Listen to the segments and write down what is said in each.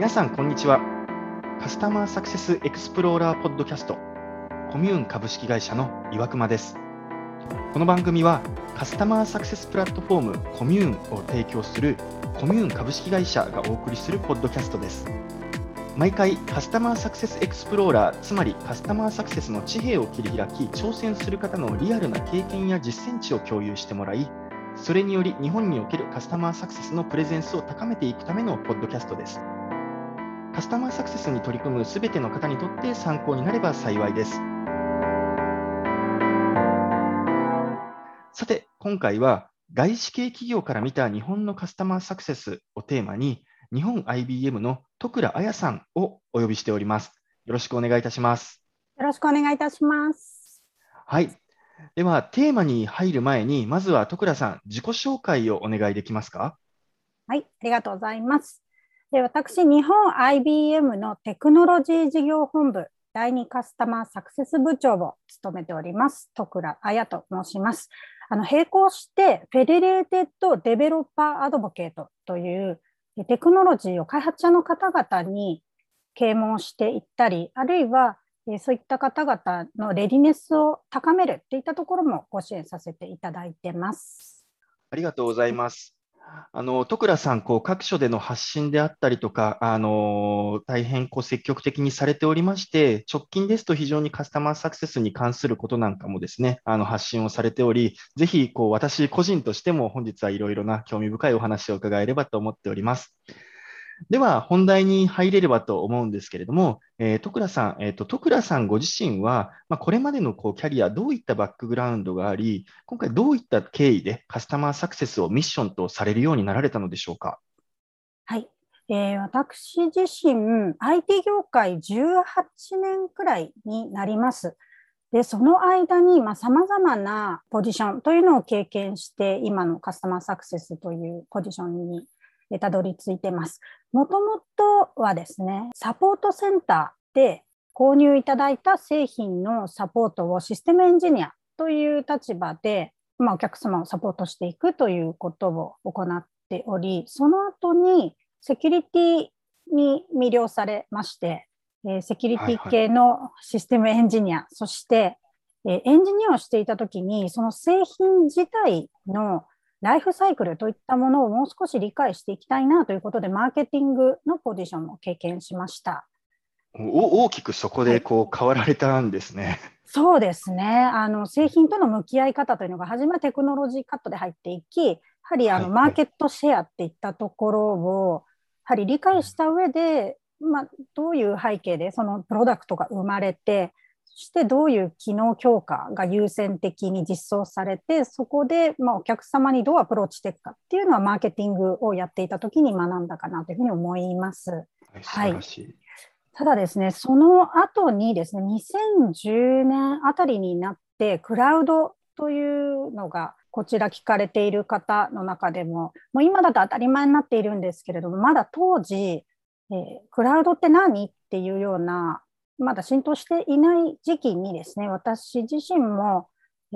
皆さん、こんにちは。カスタマーサクセスエクスプローラーポッドキャスト、コミューン株式会社の岩隈です。この番組は、カスタマーサクセスプラットフォームコミューンを提供するコミューン株式会社がお送りするポッドキャストです。毎回カスタマーサクセスエクスプローラー、つまりカスタマーサクセスの地平を切り開き、挑戦する方のリアルな経験や実践値を共有してもらい、それにより日本におけるカスタマーサクセスのプレゼンスを高めていくためのポッドキャストです。カスタマーサクセスに取り組むすべての方にとって参考になれば幸いです。さて、今回は外資系企業から見た日本のカスタマーサクセスをテーマに、日本 IBM の徳倉彩さんをお呼びしております。よろしくお願いいたします。よろしくお願いいたします。はい。では、テーマに入る前に、まずは徳倉さん、自己紹介をお願いできますか？はい、ありがとうございます。で私、日本 IBM のテクノロジー事業本部第2カスタマーサクセス部長を務めております、徳倉彩と申します。あの並行して、 Federated Developer Advocate というテクノロジーを開発者の方々に啓蒙していったり、あるいはそういった方々のレディネスを高めるといったところもご支援させていただいてます。ありがとうございます。あの徳倉さん、こう各所での発信であったりとか、あの大変こう積極的にされておりまして、直近ですと非常にカスタマーサクセスに関することなんかもですね、あの発信をされており、ぜひこう私個人としても本日はいろいろな興味深いお話を伺えればと思っております。では、本題に入れればと思うんですけれども、えー、徳倉さん、えーと、徳倉さんご自身は、まあ、これまでのこうキャリア、どういったバックグラウンドがあり、今回どういった経緯でカスタマーサクセスをミッションとされるようになられたのでしょうか？はい、えー、私自身、IT 業界18年くらいになります。で、その間に、まあ、様々なポジションというのを経験して、今のカスタマーサクセスというポジションにたどり着いてます。もともとはですね、サポートセンターで購入いただいた製品のサポートをシステムエンジニアという立場で、まあ、お客様をサポートしていくということを行っており、その後にセキュリティに魅了されまして、えセキュリティ系のシステムエンジニア、はいはい、そして、えエンジニアをしていたときに、その製品自体のライフサイクルといったものをもう少し理解していきたいなということで、マーケティングのポジションも経験しました。お大きくそこでこう変わられたんですね。そうですねあの製品との向き合い方というのが初めはテクノロジーカットで入っていきやはりあの、マーケットシェアっていったところをやはり理解した上で、まあ、どういう背景でそのプロダクトが生まれてそしてどういう機能強化が優先的に実装されて、そこでまあお客様にどうアプローチしていくかっていうのはマーケティングをやっていた時に学んだかなというふうに思います。はい。ただですね、その後にですね、2010年あたりになって、クラウドというのがこちら聞かれている方の中でも、もう今だと当たり前になっているんですけれども、まだ当時、えー、クラウドって何っていうようなまだ浸透していない時期にですね、私自身も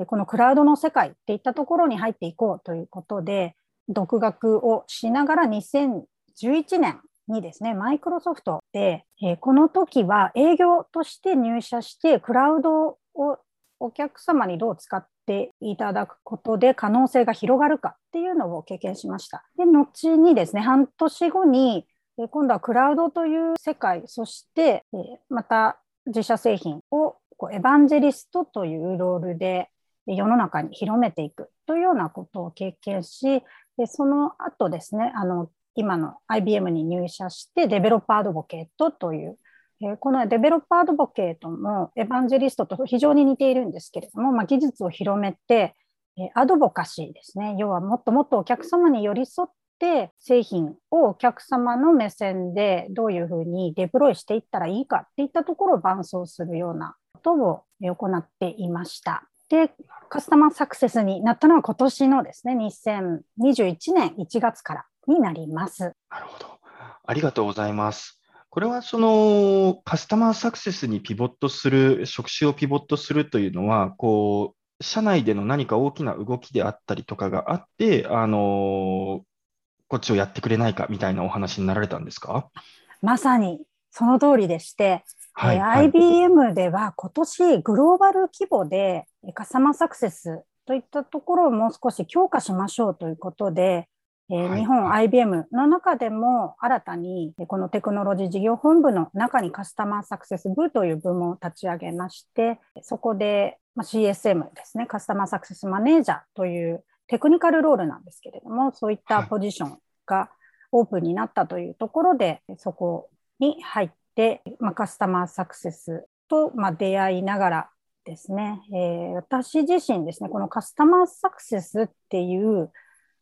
このクラウドの世界っていったところに入っていこうということで、独学をしながら2011年にですね、マイクロソフトで、この時は営業として入社して、クラウドをお客様にどう使っていただくことで可能性が広がるかっていうのを経験しました。で、後にですね、半年後に今度はクラウドという世界、そしてまた自社製品をエヴァンジェリストというロールで世の中に広めていくというようなことを経験し、その後ですね、あの今の IBM に入社してデベロッパーアドボケートという、このデベロッパーアドボケートもエヴァンジェリストと非常に似ているんですけれども、まあ、技術を広めて、アドボカシーですね、要はもっともっとお客様に寄り添って製品をお客様の目線でどういうふうにデプロイしていったらいいかっていったところを伴走するようなことを行っていました。で、カスタマーサクセスになったのは今年のですね、2021年1月からになります。なるほど。ありがとうございます。これはそのカスタマーサクセスにピボットする、職種をピボットするというのは、こう、社内での何か大きな動きであったりとかがあって、あのこっちをやってくれないかみたいなお話になられたんですか？まさにその通りでして、はい、えー、IBM では今年グローバル規模でカスタマーサクセスといったところをもう少し強化しましょうということで、えー、日本 IBM の中でも新たにこのテクノロジー事業本部の中にカスタマーサクセス部という部門を立ち上げまして、そこで CSM ですね、カスタマーサクセスマネージャーというテクニカルロールなんですけれども、そういったポジションがオープンになったというところで、そこに入って、まあ、カスタマーサクセスと、まあ、出会いながらですね、えー、私自身ですね、このカスタマーサクセスっていう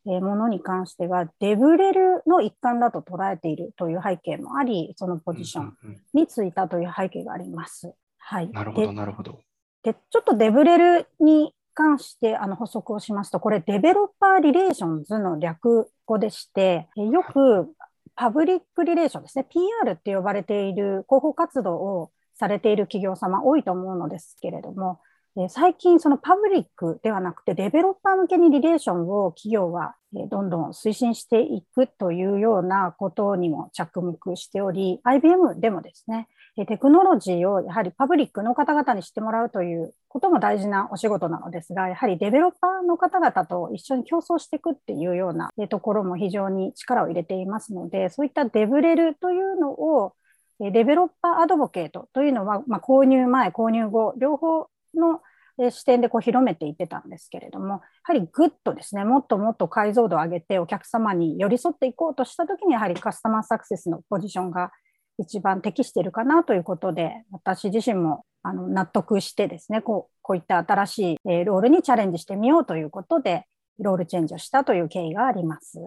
ものに関しては、デブレルの一環だと捉えているという背景もあり、そのポジションについたという背景があります。はい。なるほど、なるほど。で、ちょっとデブレルに関してあの補足をしますと、これ Developer Relations の略語でして、よくパブリックリレーションですね、PR って呼ばれている広報活動をされている企業様多いと思うのですけれども、最近そのパブリックではなくてデベロッパー向けにリレーションを企業はどんどん推進していくというようなことにも着目しており、IBM でもですね、テクノロジーをやはりパブリックの方々に知ってもらうということも大事なお仕事なのですが、やはりデベロッパーの方々と一緒に競争していくっていうようなところも非常に力を入れていますので、そういったデブレルというのをデベロッパーアドボケートというのは、まあ、購入前、購入後、両方の視点でこう広めていってたんですけれども、やはりぐっとですね、もっともっと解像度を上げてお客様に寄り添っていこうとしたときに、やはりカスタマーサクセスのポジションが一番適しているかなということで、私自身もあの納得してですねこう、こういった新しいえロールにチャレンジしてみようということで、ロールチェンジをしたという経緯があります。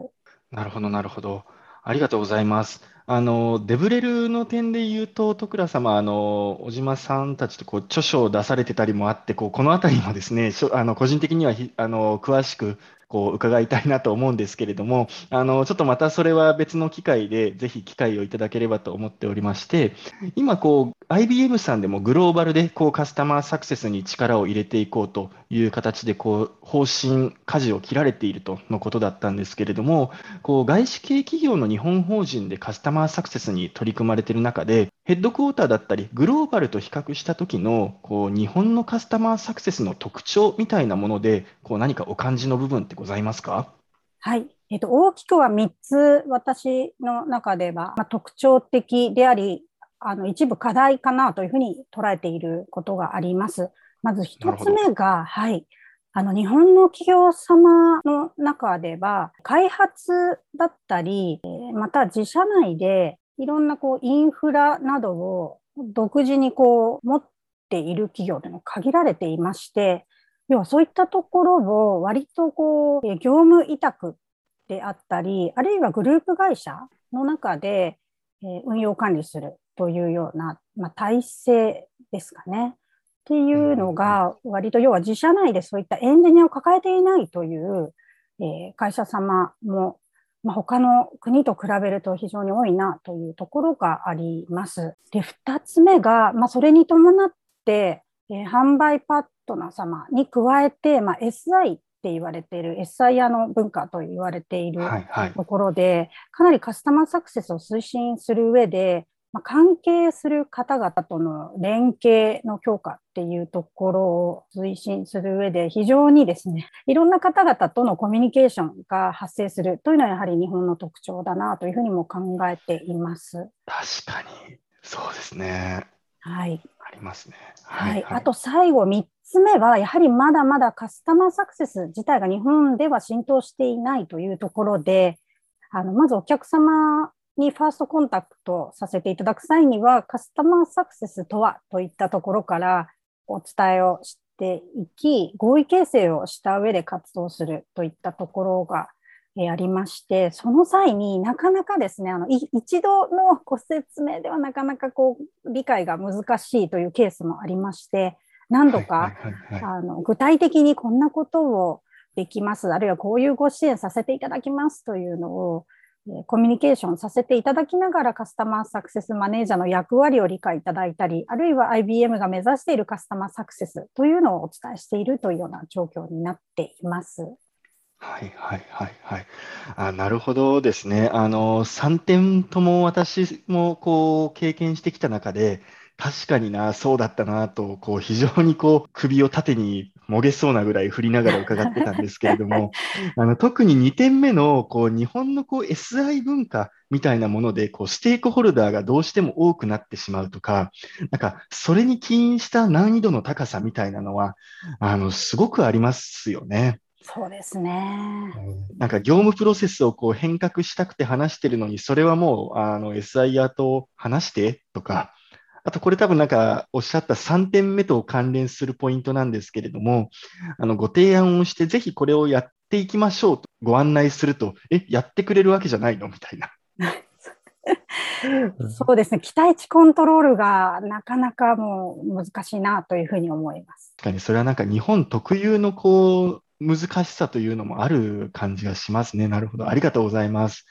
なるほど、なるほど。ありがとうございます。あのデブレルの点で言うと、徳倉様、あの小島さんたちとこう著書を出されてたりもあって、こうこのあたりもですね、あの個人的にはひあの詳しくこう伺いたいなと思うんですけれども、あのちょっとまたそれは別の機会で、ぜひ機会をいただければと思っておりまして、今こう、IBM さんでもグローバルでこうカスタマーサクセスに力を入れていこうという形でこう方針、舵を切られているとのことだったんですけれども、こう外資系企業の日本法人でカスタマーサクセスに取り組まれている中で、ヘッドクォーターだったり、グローバルと比較した時のこう日本のカスタマーサクセスの特徴みたいなもので、こう何かお感じの部分ってございますか？はい。えっと、大きくは3つ私の中では、まあ、特徴的であり、あの一部課題かなというふうに捉えていることがあります。まず一つ目が、はい。あの日本の企業様の中では、開発だったり、また自社内でいろんなこうインフラなどを独自にこう持っている企業というのは限られていまして、要はそういったところを割とこう業務委託であったり、あるいはグループ会社の中で運用管理するというような、まあ、体制ですかね。っていうのが、割と要は自社内でそういったエンジニアを抱えていないという、え会社様も、まあ、他の国と比べると非常に多いなというところがあります。で、二つ目が、まあ、それに伴って、え販売パートナー様に加えて、まあ、SI って言われている SIR の文化と言われているところで、はいはい、かなりカスタマーサクセスを推進する上で、まあ、関係する方々との連携の強化っていうところを推進する上で非常にですね、いろんな方々とのコミュニケーションが発生するというのはやはり日本の特徴だなというふうにも考えています。確かに、そうですね。はい。ありますね。はい。はい、あと最後3つ目は、やはりまだまだカスタマーサクセス自体が日本では浸透していないというところで、あの、まずお客様にファーストコンタクトさせていただく際には、カスタマーサクセスとはといったところからお伝えをしていき、合意形成をした上で活動するといったところがえありまして、その際になかなかですね、あの一度のご説明ではなかなかこう理解が難しいというケースもありまして、何度か、あの具体的にこんなことをできます、あるいはこういうご支援させていただきますというのを、えコミュニケーションさせていただきながらカスタマーサクセスマネージャーの役割を理解いただいたり、あるいは IBM が目指しているカスタマーサクセスというのをお伝えしているというような状況になっています。はいはいはいはい。あ、なるほどですね。あの、3点とも私もこう経験してきた中で、確かにな、そうだったなと、こう非常にこう首を縦にもげそうなぐらい振りながら伺ってたんですけれども、あの特に2点目のこう日本のこう SI 文化みたいなもので、こうステークホルダーがどうしても多くなってしまうとか、なんかそれに起因した難易度の高さみたいなのは、あのすごくありますよね。そうですね。なんか業務プロセスをこう変革したくて話してるのに、それはもうあの SIR と話してとか、あとこれ多分なんかおっしゃった3点目と関連するポイントなんですけれども、あのご提案をして、ぜひこれをやっていきましょうとご案内すると、え、やってくれるわけじゃないの？みたいな。そうですね、期待値コントロールがなかなかもう難しいなというふうに思います。確かにそれはなんか日本特有のこう難しさというのもある感じがしますね。なるほど。ありがとうございます。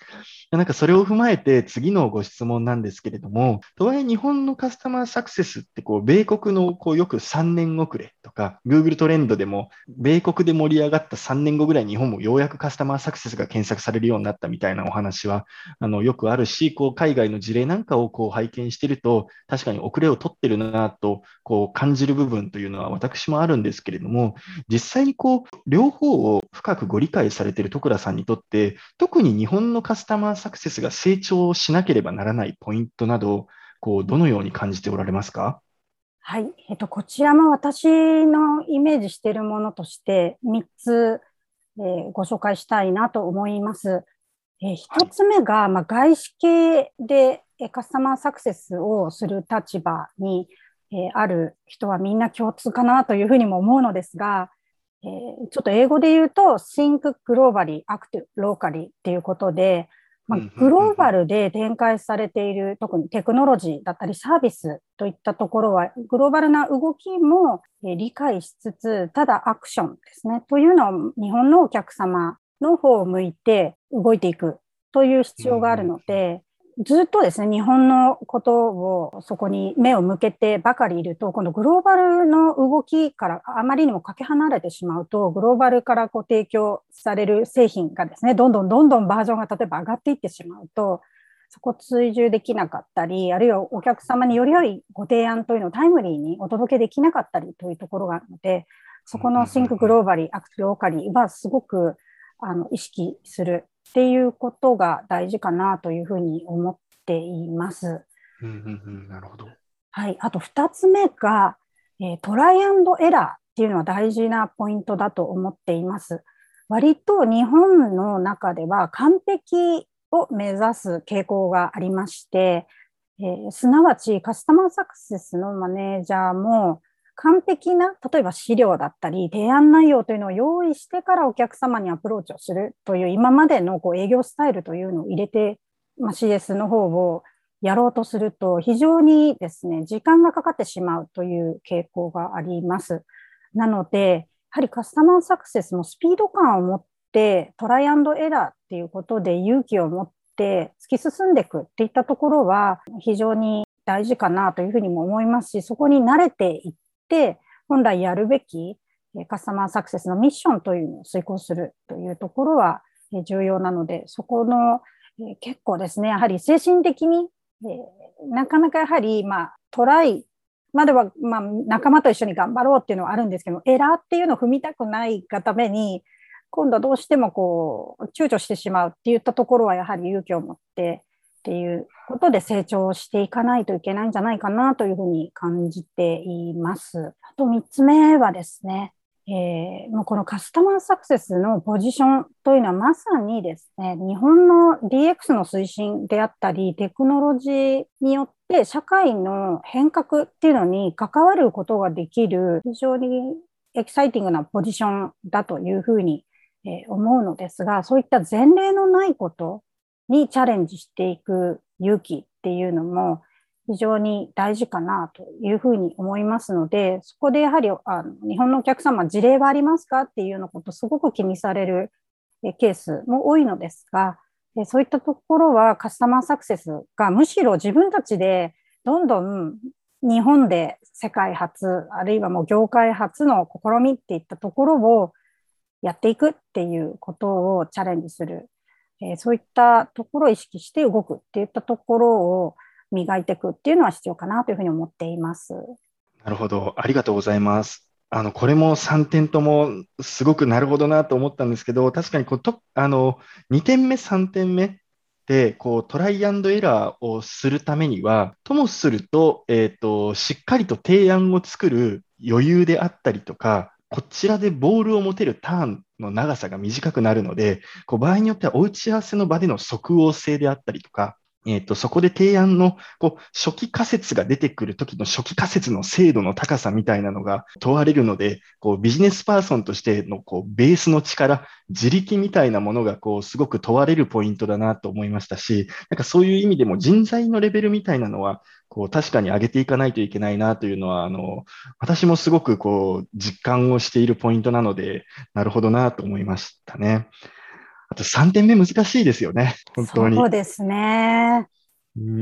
なんかそれを踏まえて次のご質問なんですけれども、とはいえ日本のカスタマーサクセスってこう米国のこうよく3年遅れとか、Google トレンドでも米国で盛り上がった3年後ぐらい日本もようやくカスタマーサクセスが検索されるようになったみたいなお話はあのよくあるし、こう海外の事例なんかをこう拝見してると、確かに遅れを取ってるなとこう感じる部分というのは私もあるんですけれども、実際にこう両方を深くご理解されている徳良さんにとって、特に日本のカスタマーサクセスが成長しなければならないポイントなど、こうどのように感じておられますか？はい、えっと、こちらも私のイメージしているものとして3つ、えー、ご紹介したいなと思います。えー、1つ目が、まあ、外資系でカスタマーサクセスをする立場に、えー、ある人はみんな共通かなというふうにも思うのですが、えー、ちょっと英語で言うと Think Globally, Act Locally っていうことで、まあ、グローバルで展開されている、特にテクノロジーだったりサービスといったところは、グローバルな動きも理解しつつ、ただアクションですね、というのを日本のお客様の方を向いて動いていくという必要があるので、ずっとですね、日本のことをそこに目を向けてばかりいると、今度グローバルの動きからあまりにもかけ離れてしまうと、グローバルからこう提供される製品がですね、どんどんどんどんバージョンが例えば上がっていってしまうと、そこ追従できなかったり、あるいはお客様により良いご提案というのをタイムリーにお届けできなかったりというところがあるので、そこの think globally, act locally はすごくあの意識するっていうことが大事かなというふうに思っています。うんうんうん、なるほど。はい。あと2つ目が、えー、トライアンドエラーっていうのは大事なポイントだと思っています。割と日本の中では完璧を目指す傾向がありまして、えー、すなわちカスタマーサクセスのマネージャーも完璧な、例えば資料だったり、提案内容というのを用意してからお客様にアプローチをするという、今までのこう営業スタイルというのを入れて、まあ、CS の方をやろうとすると、非常にですね、時間がかかってしまうという傾向があります。なので、やはりカスタマーサクセスもスピード感を持って、トライアンドエラーっていうことで勇気を持って突き進んでいくっていったところは、非常に大事かなというふうにも思いますし、そこに慣れていっ、本来やるべきカスタマーサクセスのミッションというのを遂行するというところは重要なので、そこの結構ですね、やはり精神的に、なかなかやはり、まあ、トライまでは、まあ、仲間と一緒に頑張ろうっていうのはあるんですけど、エラーっていうのを踏みたくないがために、今度はどうしてもこう、躊躇してしまうっていったところは、やはり勇気を持ってっていうことで成長していかないといけないんじゃないかなというふうに感じています。あと3つ目はですね、えー、もうこのカスタマーサクセスのポジションというのはまさにですね、日本の DX の推進であったり、テクノロジーによって社会の変革っていうのに関わることができる非常にエキサイティングなポジションだというふうに思うのですが、そういった前例のないことにチャレンジしていく勇気っていうのも非常に大事かなというふうに思いますので、そこでやはりあの日本のお客様、事例はありますかっていうようなことすごく気にされるケースも多いのですが、そういったところはカスタマーサクセスがむしろ自分たちでどんどん日本で世界初、あるいはもう業界初の試みっていったところをやっていくっていうことをチャレンジする、えー、そういったところを意識して動くっていったところを磨いていくっていうのは必要かなというふうに思っています。なるほど。ありがとうございます。あの、これも3点ともすごくなるほどなと思ったんですけど、確かにこうとあの2点目、3点目でこうトライアンドエラーをするためには、ともすると,、えーと、しっかりと提案を作る余裕であったりとか、こちらでボールを持てるターンの長さが短くなるので、こう場合によってはお打ち合わせの場での即応性であったりとか、えっ、ー、と、そこで提案の、こう、初期仮説が出てくるときの初期仮説の精度の高さみたいなのが問われるので、こう、ビジネスパーソンとしての、こう、ベースの力、自力みたいなものが、こう、すごく問われるポイントだなと思いましたし、なんかそういう意味でも人材のレベルみたいなのは、こう、確かに上げていかないといけないなというのは、あの、私もすごく、こう、実感をしているポイントなので、なるほどなと思いましたね。あと3点目難しいですよね、本当に。そうですね。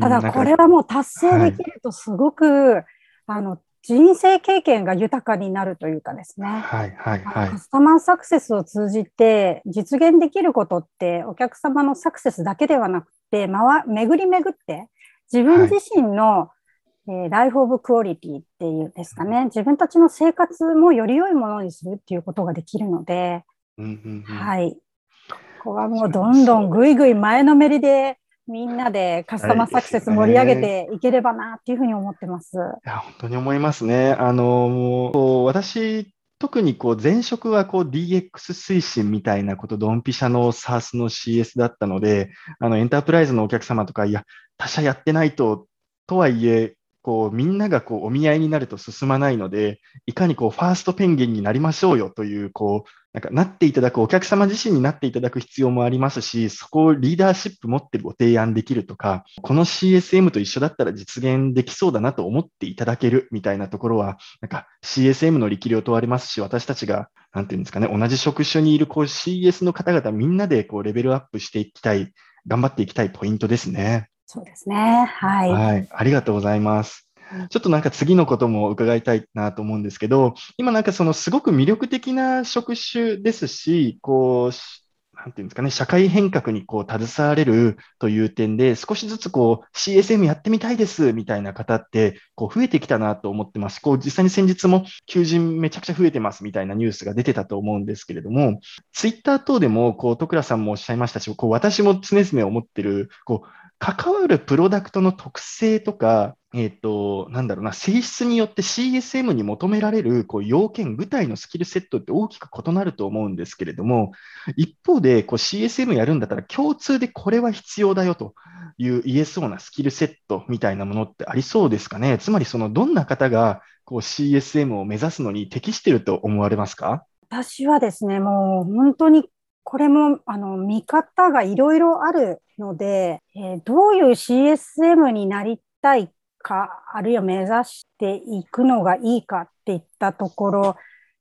ただこれはもう達成できるとすごく、はい、あの人生経験が豊かになるというかですね、はいはいはい、カスタマーサクセスを通じて実現できることってお客様のサクセスだけではなくて、ま、巡り巡って自分自身の、はい、えー、ライフ・オブ・クオリティっていうんですかね。自分たちの生活もより良いものにするっていうことができるので、うんうんうん、はいここはもうどんどんぐいぐい前のめりでみんなでカスタマーサクセス盛り上げていければなっていうふうに思ってます。いや、本当に思いますね。あの、私、特にこう前職はこう DX 推進みたいなこと、ドンピシャの SARS の CS だったので、あのエンタープライズのお客様とか、いや、他社やってないと、とはいえ、こうみんながこうお見合いになると進まないので、いかにこうファーストペンギンになりましょうよという、こうなんかなっていただく、お客様自身になっていただく必要もありますし、そこをリーダーシップ持ってご提案できるとか、この CSM と一緒だったら実現できそうだなと思っていただけるみたいなところは、なんか CSM の力量問われますし、私たちが、なんていうんですかね、同じ職種にいるこう CS の方々みんなでこうレベルアップしていきたい、頑張っていきたいポイントですね。そうですね。はい。はい。ありがとうございます。ちょっとなんか次のことも伺いたいなと思うんですけど、今なんかそのすごく魅力的な職種ですし、こう、なんていうんですかね、社会変革にこう携われるという点で、少しずつこう CSM やってみたいですみたいな方ってこう増えてきたなと思ってます。こう実際に先日も求人めちゃくちゃ増えてますみたいなニュースが出てたと思うんですけれども、ツイッター等でもこう徳倉さんもおっしゃいましたし、こう私も常々思ってる、こう関わるプロダクトの特性とか、えっ、ー、と、なんだろうな、性質によって CSM に求められるこう要件、具体のスキルセットって大きく異なると思うんですけれども、一方でこう CSM やるんだったら共通でこれは必要だよという言えそうなスキルセットみたいなものってありそうですかね？つまり、そのどんな方がこう CSM を目指すのに適していると思われますか？私はですね、もう本当にこれもあの見方がいろいろあるので、えー、どういう CSM になりたいか、あるいは目指していくのがいいかっていったところ、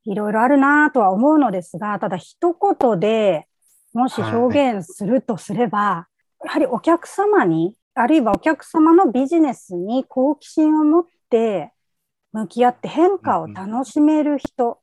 いろいろあるなとは思うのですが、ただ一言でもし表現するとすれば、はい、やはりお客様に、あるいはお客様のビジネスに好奇心を持って向き合って変化を楽しめる人っ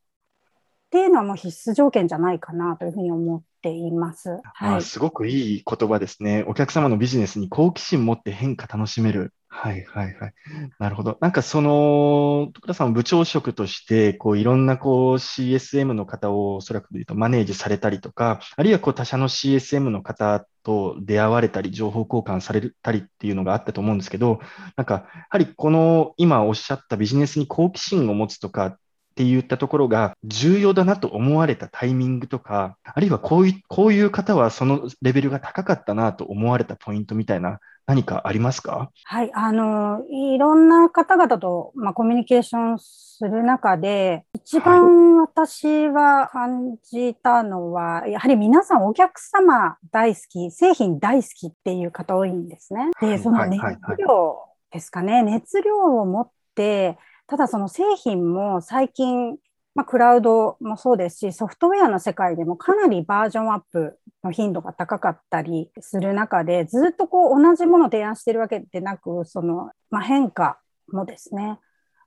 ていうのはもう必須条件じゃないかなというふうに思っています。はい、すごくいい言葉ですね。お客様のビジネスに好奇心を持って変化楽しめる。はいはいはい。なるほど。なんかその、徳田さん部長職として、こういろんなこう CSM の方をおそらく言うとマネージされたりとか、あるいはこう他社の CSM の方と出会われたり、情報交換されたりっていうのがあったと思うんですけど、なんか、やはりこの今おっしゃったビジネスに好奇心を持つとかって言ったところが重要だなと思われたタイミングとか、あるいはこういうこういう方はそのレベルが高かったなと思われたポイントみたいな何かありますか？はい、あの、いろんな方々と、まあ、コミュニケーションする中で、一番私は感じたのは、はい、やはり皆さんお客様大好き、製品大好きっていう方多いんですね。で、その熱量ですかね、熱量を持って、ただその製品も最近まあ、クラウドもそうですし、ソフトウェアの世界でもかなりバージョンアップの頻度が高かったりする中で、ずっとこう同じものを提案してるわけでなく、その、まあ、変化もですね、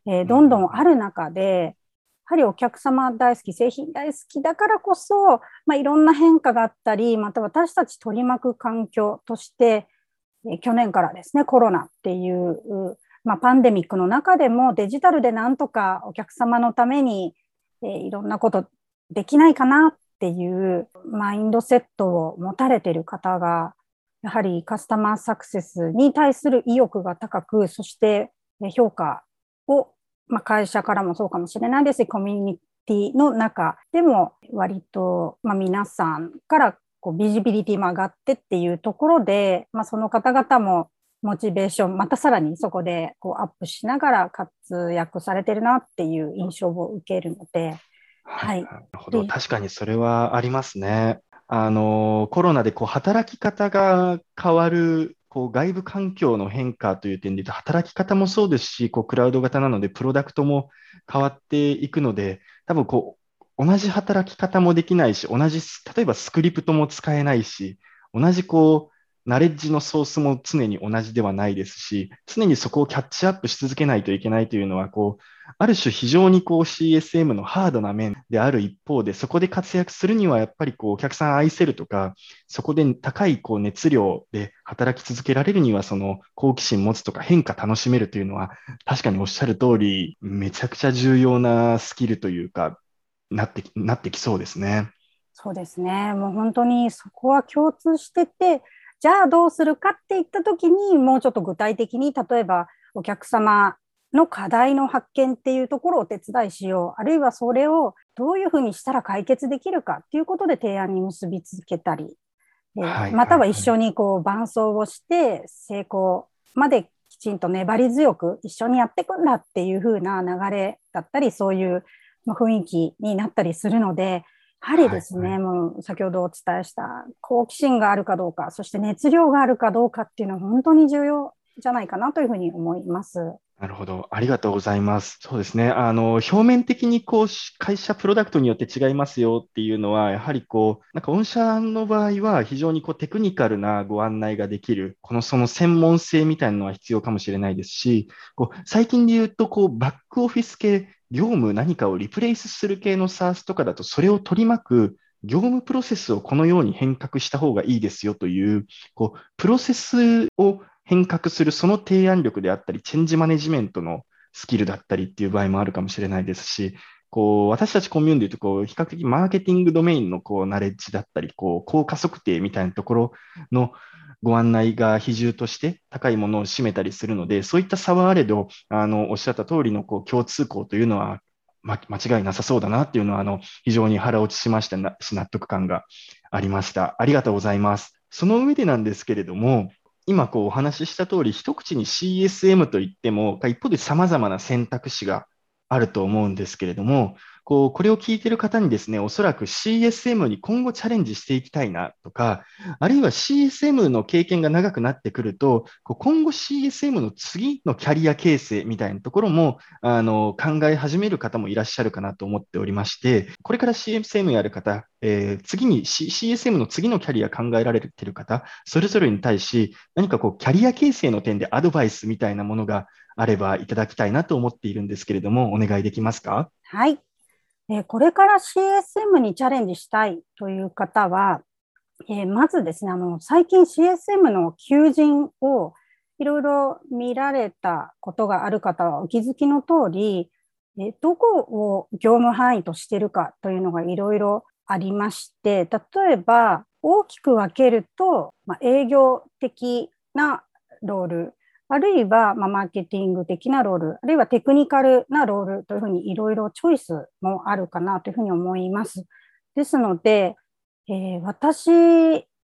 えー、どんどんある中で、やはりお客様大好き、製品大好きだからこそ、まあ、いろんな変化があったり、また私たち取り巻く環境として、え去年からですね、コロナっていう、まあ、パンデミックの中でもデジタルでなんとかお客様のために、えいろんなことできないかなっていうマインドセットを持たれている方が、やはりカスタマーサクセスに対する意欲が高く、そして評価を、まあ、会社からもそうかもしれないですし、コミュニティの中でも割と、まあ、皆さんからこうビジビリティも上がってっていうところで、まあ、その方々もモチベーション、またさらにそこでこうアップしながら活躍されてるなっていう印象を受けるので、はい。なるほど。確かにそれはありますね。あの、コロナでこう働き方が変わる、こう外部環境の変化という点で言うと、働き方もそうですし、こうクラウド型なので、プロダクトも変わっていくので、多分こう、同じ働き方もできないし、同じ、例えばスクリプトも使えないし、同じこう、ナレッジのソースも常に同じではないですし、常にそこをキャッチアップし続けないといけないというのは、こう、ある種非常にこう CSM のハードな面である一方で、そこで活躍するにはやっぱりこうお客さん愛せるとか、そこで高いこう熱量で働き続けられるには、その好奇心持つとか変化楽しめるというのは、確かにおっしゃる通り、めちゃくちゃ重要なスキルというか、なってなってきそうですね。そうですね。もう本当にそこは共通してて、じゃあどうするかって言った時にもうちょっと具体的に例えばお客様の課題の発見っていうところをお手伝いしよう。あるいはそれをどういうふうにしたら解決できるかっていうことで提案に結びつけたり、はい、または一緒にこう伴走をして成功まできちんと粘り強く一緒にやっていくんだっていう風な流れだったりそういう雰囲気になったりするのでやはりですね、はいはい、もう先ほどお伝えした好奇心があるかどうか、そして熱量があるかどうかっていうのは本当に重要じゃないかなというふうに思います。なるほど。ありがとうございます。そうですね。あの、表面的にこう、会社プロダクトによって違いますよっていうのは、やはりこう、なんか御社の場合は非常にこう、テクニカルなご案内ができる、このその専門性みたいなのは必要かもしれないですし、こう、最近で言うと、こう、バックオフィス系、業務何かをリプレイスする系の SARS とかだと、それを取り巻く業務プロセスをこのように変革した方がいいですよという、こう、プロセスを変革するその提案力であったり、チェンジマネジメントのスキルだったりっていう場合もあるかもしれないですし、こう、私たちコミュニティとこう、比較的マーケティングドメインのこう、ナレッジだったり、こう、効果測定みたいなところのご案内が比重として高いものを占めたりするので、そういった差はあれど、あの、おっしゃった通りのこう、共通項というのは、ま、間違いなさそうだなっていうのは、あの、非常に腹落ちしましたなし、納得感がありました。ありがとうございます。その上でなんですけれども、今こうお話しした通り、一口に CSM といっても、一方で様々な選択肢があると思うんですけれども、こう、これを聞いている方にですね、おそらく CSM に今後チャレンジしていきたいなとか、あるいは CSM の経験が長くなってくると、こう今後 CSM の次のキャリア形成みたいなところも、あの、考え始める方もいらっしゃるかなと思っておりまして、これから CSM やる方、えー、次に、C、CSM の次のキャリア考えられてる方、それぞれに対し、何かこう、キャリア形成の点でアドバイスみたいなものがあればいただきたいなと思っているんですけれども、お願いできますか？はい。えこれから CSM にチャレンジしたいという方は、えまずですね、あの、最近 CSM の求人をいろいろ見られたことがある方はお気づきの通り、えどこを業務範囲としてるかというのがいろいろありまして、例えば大きく分けると、まあ、営業的なロール、あるいは、まあ、マーケティング的なロール、あるいはテクニカルなロールというふうにいろいろチョイスもあるかなというふうに思います。ですので、えー、私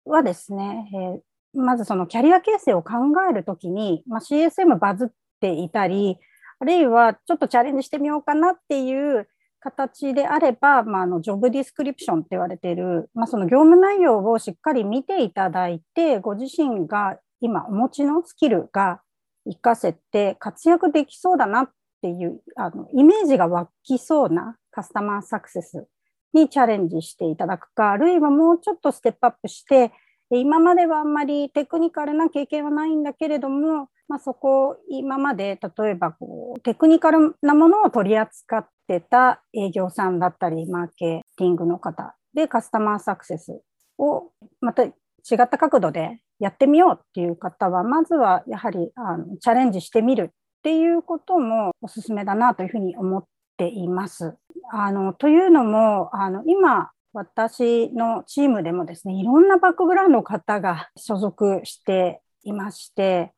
はですね、えー、まずそのキャリア形成を考えるときに、まあ、CSM バズっていたり、あるいはちょっとチャレンジしてみようかなっていう形であれば、まあ、あのジョブディスクリプションって言われている、まあ、その業務内容をしっかり見ていただいて、ご自身が今お持ちのスキルが活かせて活躍できそうだなっていうあのイメージが湧きそうなカスタマーサクセスにチャレンジしていただくか、あるいはもうちょっとステップアップして、今まではあんまりテクニカルな経験はないんだけれども、まあ、そこ今まで例えばこうテクニカルなものを取り扱ってた営業さんだったりマーケティングの方でカスタマーサクセスをまた違った角度でやってみようっていう方はまずはやはりあのチャレンジしてみるっていうこともおすすめだなというふうに思っています。あのというのもあの今私のチームでもですねいろんなバックグラウンドの方が所属していまして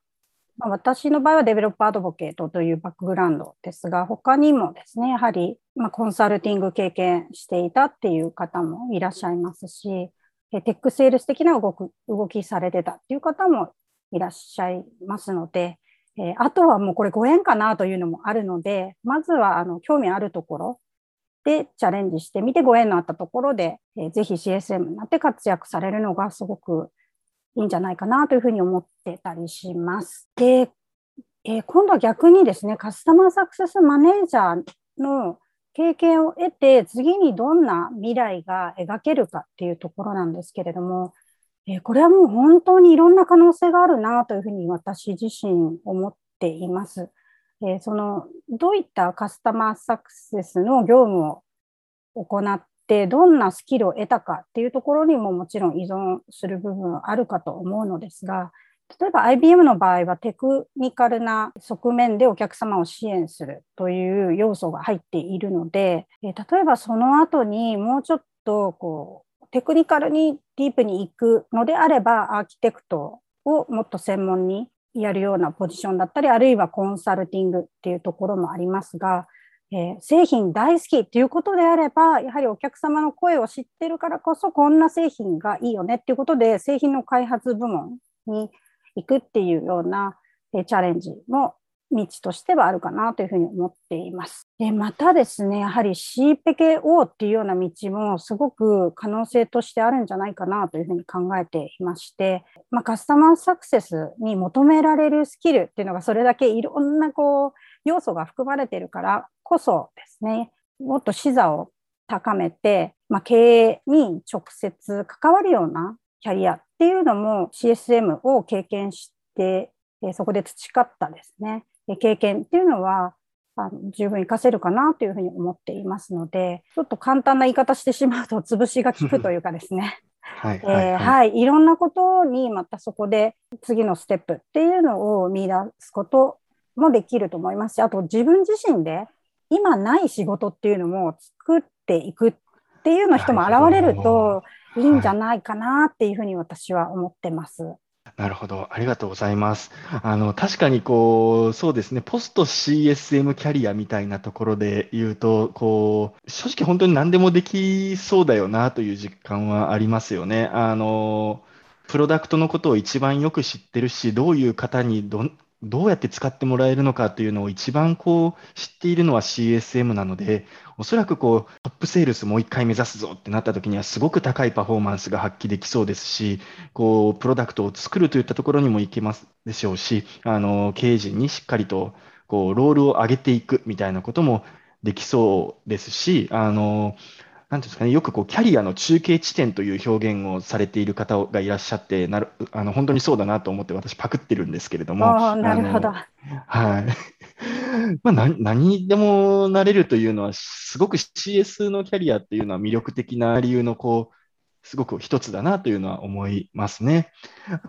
ま、私の場合はデベロップアドボケートというバックグラウンドですが、他にもですね、やはり、ま、コンサルティング経験していたっていう方もいらっしゃいますし、テックセールス的な動く動きされてたっていう方もいらっしゃいますので、えー、あとはもうこれご縁かなというのもあるので、まずはあの興味あるところでチャレンジしてみてご縁のあったところで、えー、ぜひ CSM になって活躍されるのがすごくいいんじゃないかなというふうに思ってたりします。で、えー、今度は逆にですね、カスタマーサクセスマネージャーの経験を得て、次にどんな未来が描けるかっていうところなんですけれども、え、これはもう本当にいろんな可能性があるなというふうに私自身思っています。え、そのどういったカスタマーサクセスの業務を行ってどんなスキルを得たかっていうところにももちろん依存する部分あるかと思うのですが、例えば IBM の場合はテクニカルな側面でお客様を支援するという要素が入っているので、例えばその後にもうちょっとこうテクニカルにディープに行くのであれば、アーキテクトをもっと専門にやるようなポジションだったり、あるいはコンサルティングっていうところもありますが、えー、製品大好きということであれば、やはりお客様の声を知ってるからこそ、こんな製品がいいよねっていうことで、製品の開発部門に行くっていうような、え、チャレンジも道としてはあるかなというふうに思っています。でまたですね、やはり CPKO っていうような道もすごく可能性としてあるんじゃないかなというふうに考えていまして、まあ、カスタマーサクセスに求められるスキルっていうのがそれだけいろんなこう要素が含まれてるからこそですね、もっと視座を高めて、まあ、経営に直接関わるようなキャリアっていうのも CSM を経験して、そこで培ったですね、経験っていうのはあの十分活かせるかなというふうに思っていますので、ちょっと簡単な言い方してしまうと潰しが効くというかですね、はい、はい、はい、い。ろんなことにまたそこで次のステップっていうのを見出すこともできると思いますし、あと自分自身で今ない仕事っていうのも作っていくっていうの人も現れるといいんじゃないかなっていうふうに私は思ってます。なるほど。ありがとうございます。あの、確かにこう、そうですね、ポスト CSM キャリアみたいなところで言うと、こう、正直本当に何でもできそうだよなという実感はありますよね。あの、プロダクトのことを一番よく知ってるし、どういう方にどどうやって使ってもらえるのかというのを一番こう知っているのは CSM なので、おそらくこうトップセールスもう一回目指すぞってなった時にはすごく高いパフォーマンスが発揮できそうですし、こうプロダクトを作るといったところにもいけますでしょうし、あの経営陣にしっかりとこうロールを上げていくみたいなこともできそうですし、あのなんですかね、よくこうキャリアの中継地点という表現をされている方がいらっしゃってなるあの本当にそうだなと思って私パクってるんですけれども。なるほど。はい。まあ、何何でもなれるというのはすごく CS のキャリアっていうのは魅力的な理由のこうすごく一つだなというのは思いますね。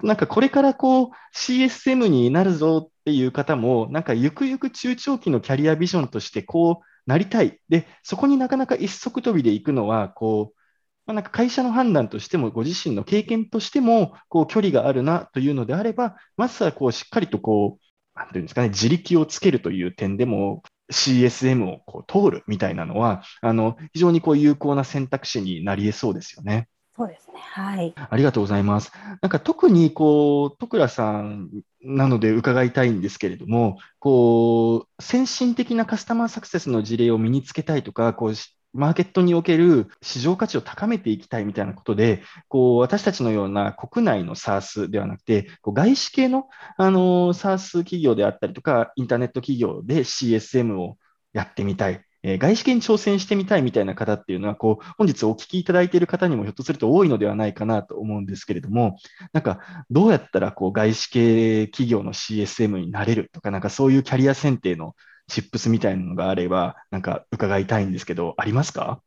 なんかこれからこう CSM になるぞっていう方も、なんかゆくゆく中長期のキャリアビジョンとしてこうなりたい。で、そこになかなか一足飛びで行くのは、こう、まあ、なんか会社の判断としても、ご自身の経験としても、こう、距離があるなというのであれば、まずはこう、しっかりとこう、なんていうんですかね、自力をつけるという点でも、CSM をこう通るみたいなのは、あの、非常にこう有効な選択肢になり得そうですよね。そうですね。はい。ありがとうございます。なんか特にこう、徳倉さんなので伺いたいんですけれども、こう、先進的なカスタマーサクセスの事例を身につけたいとか、こう、マーケットにおける市場価値を高めていきたいみたいなことで、こう私たちのような国内の SARS ではなくて、こう外資系の、あの SARS 企業であったりとか、インターネット企業で CSM をやってみたい。えー、外資系に挑戦してみたいみたいな方っていうのは、こう、本日お聞きいただいている方にもひょっとすると多いのではないかなと思うんですけれども、なんか、どうやったら、こう、外資系企業の CSM になれるとか、なんかそういうキャリア選定のチップスみたいなのがあれば、なんか伺いたいんですけど、ありますか？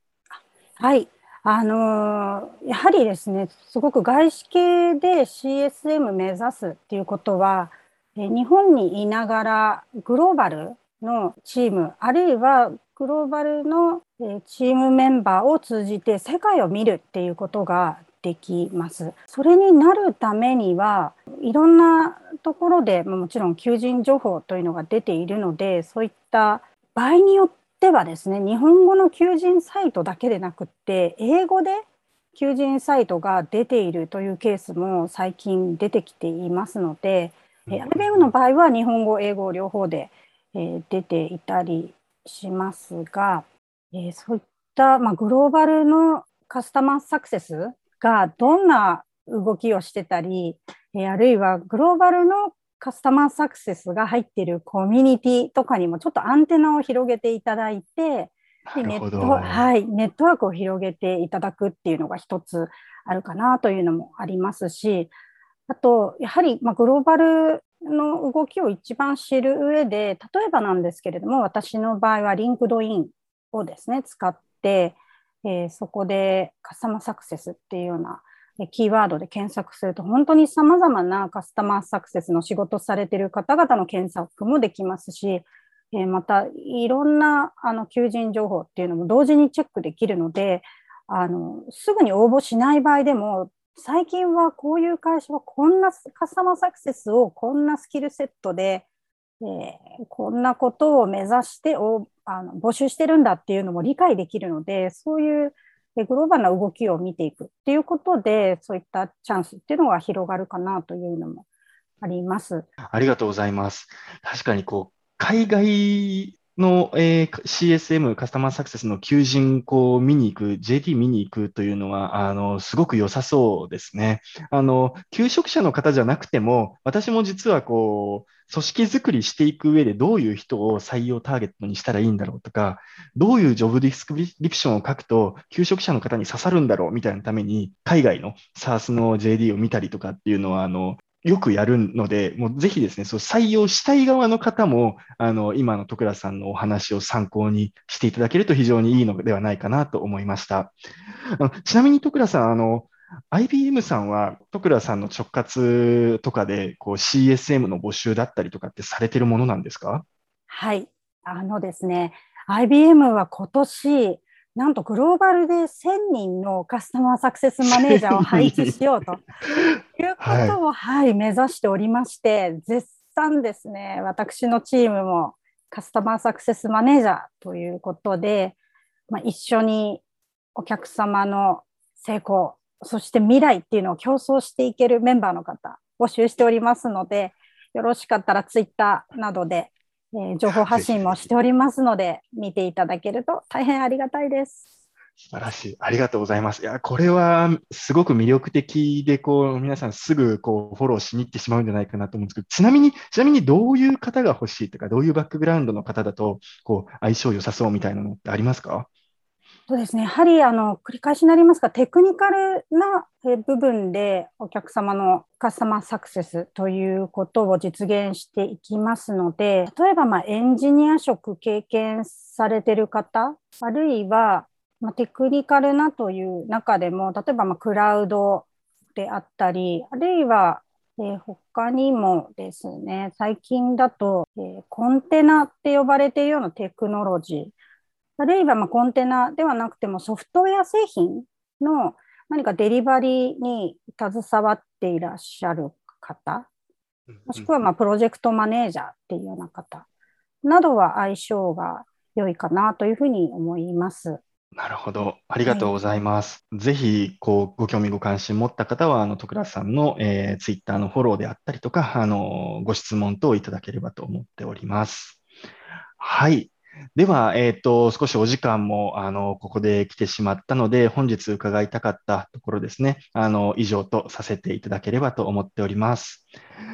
はい。あのー、やはりですね、すごく外資系で CSM 目指すっていうことは、日本にいながらグローバルのチーム、あるいはグローバルのチームメンバーを通じて世界を見るっていうことができます。それになるためにはいろんなところでもちろん求人情報というのが出ているのでそういった場合によってはですね日本語の求人サイトだけでなくって英語で求人サイトが出ているというケースも最近出てきていますので、うん、IBM の場合は日本語英語両方で、えー、出ていたりしますが、えー、そういった、まあ、グローバルのカスタマーサクセスがどんな動きをしてたり、えあるいはグローバルのカスタマーサクセスが入っているコミュニティとかにもちょっとアンテナを広げていただいて、でネットはい、ネットワークを広げていただくっていうのが一つあるかなというのもありますし、あと、やはり、まあ、グローバルの動きを一番知る上で、例えばなんですけれども、私の場合は LinkedInをですね、使って、えー、そこでカスタマーサクセスっていうようなキーワードで検索すると、本当に様々なカスタマーサクセスの仕事されている方々の検索もできますし、えー、またいろんなあの求人情報っていうのも同時にチェックできるので、あのすぐに応募しない場合でも、最近はこういう会社はこんなカスタマーサクセスをこんなスキルセットで、えー、こんなことを目指しておあの募集してるんだっていうのも理解できるので、そういうグローバルな動きを見ていくっていうことで、そういったチャンスっていうのが広がるかなというのもあります。ありがとうございます。確かにこう、海外の、えー、CSM、カスタマーサクセスの求人こう見に行く、JD 見に行くというのは、あの、すごく良さそうですね。あの、求職者の方じゃなくても、私も実はこう、組織づくりしていく上でどういう人を採用ターゲットにしたらいいんだろうとか、どういうジョブディスクリプションを書くと、求職者の方に刺さるんだろうみたいなために、海外の SARS の JD を見たりとかっていうのは、あの、よくやるので、もうぜひですね、そう採用したい側の方も、あの、今の徳良さんのお話を参考にしていただけると非常にいいのではないかなと思いました。あちなみに徳良さん、あの、IBM さんは徳良さんの直轄とかでこう CSM の募集だったりとかってされてるものなんですかはい。あのですね、IBM は今年、なんとグローバルで1000人のカスタマーサクセスマネージャーを配置しようということを、はい、はい、目指しておりまして、絶賛ですね、私のチームもカスタマーサクセスマネージャーということで、まあ、一緒にお客様の成功、そして未来っていうのを競争していけるメンバーの方、募集しておりますので、よろしかったらツイッターなどでえー、情報発信もしておりますので、見ていただけると大変ありがたいです。素晴らしい。ありがとうございます。いや、これはすごく魅力的で、こう、皆さんすぐこう、フォローしに行ってしまうんじゃないかなと思うんですけど、ちなみに、ちなみにどういう方が欲しいとか、どういうバックグラウンドの方だと、こう、相性良さそうみたいなのってありますか？そうですね。やはり、あの、繰り返しになりますが、テクニカルな部分でお客様のカスタマーサクセスということを実現していきますので、例えば、ま、エンジニア職経験されてる方、あるいは、ま、テクニカルなという中でも、例えば、ま、クラウドであったり、あるいは、えー、他にもですね、最近だと、え、コンテナって呼ばれているようなテクノロジー、あるいはまコンテナではなくてもソフトウェア製品の何かデリバリーに携わっていらっしゃる方、もしくはまプロジェクトマネージャーっていうような方などは相性が良いかなというふうに思います。なるほど。ありがとうございます。はい、ぜひ、こう、ご興味ご関心持った方は、あの、徳田さんの、えー、ツイッターのフォローであったりとか、あの、ご質問等いただければと思っております。はい。では、えっ、ー、と、少しお時間も、あの、ここで来てしまったので、本日伺いたかったところですね、あの、以上とさせていただければと思っております。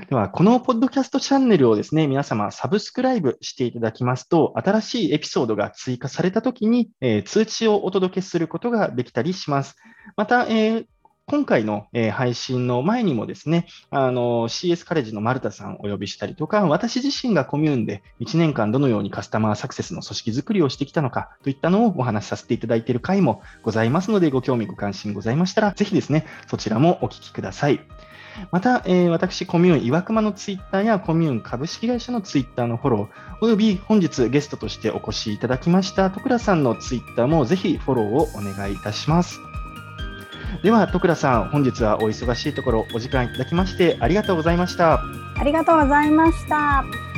では、このポッドキャストチャンネルをですね、皆様サブスクライブしていただきますと、新しいエピソードが追加されたときに、えー、通知をお届けすることができたりします。また、えー今回の、え配信の前にもですね、あの CS カレッジの丸田さんをお呼びしたりとか、私自身がコミューンで1年間どのようにカスタマーサクセスの組織づくりをしてきたのかといったのをお話しさせていただいている回もございますので、ご興味ご関心ございましたら、ぜひですね、そちらもお聞きください。また、えー、私、コミューン岩熊のツイッターやコミューン株式会社のツイッターのフォロー、および本日ゲストとしてお越しいただきました徳倉さんのツイッターもぜひフォローをお願いいたします。では、徳倉さん、本日はお忙しいところお時間いただきましてありがとうございました。ありがとうございました。